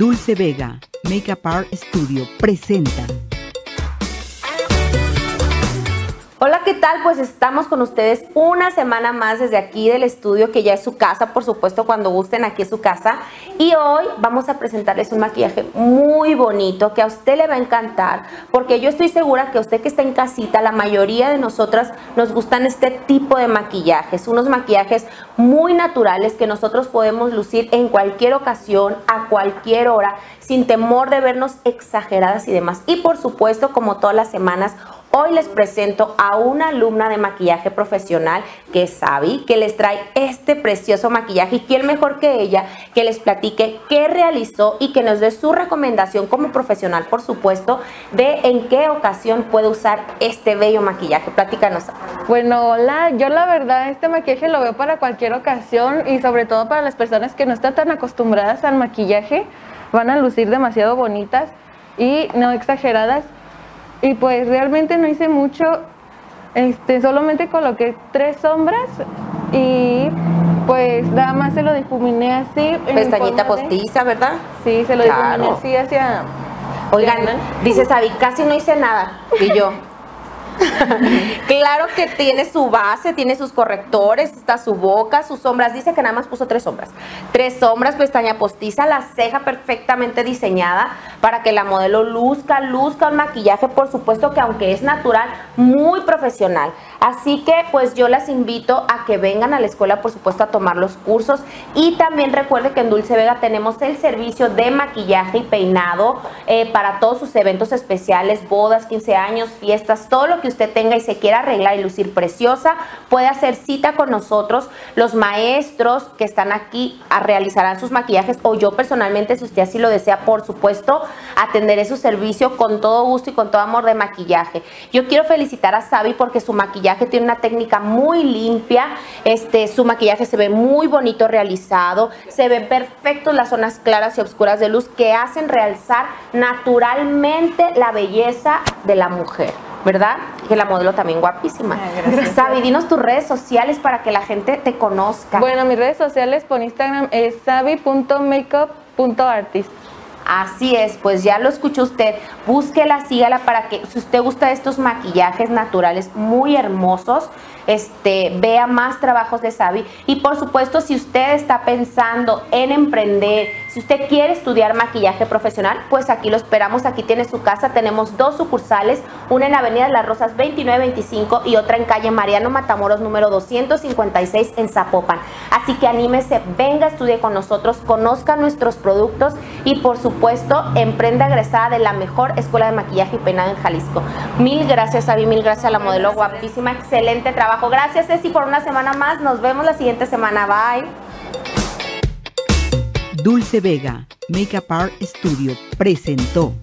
Dulce Vega, Makeup Art Studio, presenta. ¿Qué tal? Pues estamos con ustedes una semana más desde aquí del estudio, que ya es su casa, por supuesto, cuando gusten, aquí es su casa. Y hoy vamos a presentarles un maquillaje muy bonito que a usted le va a encantar, porque yo estoy segura que usted que está en casita, la mayoría de nosotras nos gustan este tipo de maquillajes, unos maquillajes muy naturales que nosotros podemos lucir en cualquier ocasión, a cualquier hora, sin temor de vernos exageradas y demás. Y por supuesto, como todas las semanas, Hoy les presento a una alumna de maquillaje profesional que es Sabi, que les trae este precioso maquillaje y quién mejor que ella que les platique qué realizó y que nos dé su recomendación como profesional, por supuesto, de en qué ocasión puede usar este bello maquillaje. Platícanos. Bueno, hola, yo la verdad este maquillaje lo veo para cualquier ocasión y sobre todo para las personas que no están tan acostumbradas al maquillaje, van a lucir demasiado bonitas y no exageradas y pues realmente no hice mucho, este, solamente coloqué tres sombras y pues nada más se lo difuminé así. Pestañita postiza, ¿verdad? Sí, se lo difuminé así hacia... Oigan, dice Sabi, casi no hice nada. Y yo, claro que tiene su base, tiene sus correctores, está su boca, sus sombras. Dice que nada más puso tres sombras. Tres sombras, pestaña postiza, la ceja perfectamente diseñada para que la modelo luzca, luzca un maquillaje, por supuesto que aunque es natural, muy profesional. Así que pues yo las invito a que vengan a la escuela, por supuesto, a tomar los cursos. Y también recuerde que en Dulce Vega tenemos el servicio de maquillaje y peinado eh, para todos sus eventos especiales, bodas, 15 años, fiestas, todo lo que usted tenga y se quiera arreglar y lucir preciosa, puede hacer cita con nosotros. Los maestros que están aquí a realizarán sus maquillajes o yo personalmente, si usted así lo desea, por supuesto, atenderé su servicio con todo gusto y con todo amor de maquillaje. Yo quiero felicitar a Sabi porque su maquillaje tiene una técnica muy limpia, este, su maquillaje se ve muy bonito realizado, se ven perfectos las zonas claras y oscuras de luz que hacen realzar naturalmente la belleza de la mujer. ¿Verdad? Que la modelo también guapísima. Sabi, dinos tus redes sociales para que la gente te conozca. Bueno, mis redes sociales por Instagram es sabi.makeup.artist. Así es, pues ya lo escuchó usted. Búsquela, sígala para que si usted gusta estos maquillajes naturales muy hermosos, este, vea más trabajos de Sabi. Y por supuesto, si usted está pensando en emprender, si usted quiere estudiar maquillaje profesional, pues aquí lo esperamos. Aquí tiene su casa. Tenemos dos sucursales, una en Avenida las Rosas 2925 y otra en calle Mariano Matamoros número 256 en Zapopan. Así que anímese, venga, estudie con nosotros, conozca nuestros productos y por supuesto, emprenda egresada de la mejor escuela de maquillaje y peinado en Jalisco. Mil gracias, Sabi, mil gracias a la modelo guapísima, excelente trabajo Gracias, Ceci, por una semana más. Nos vemos la siguiente semana. Bye. Dulce Vega, Makeup Art Studio, presentó.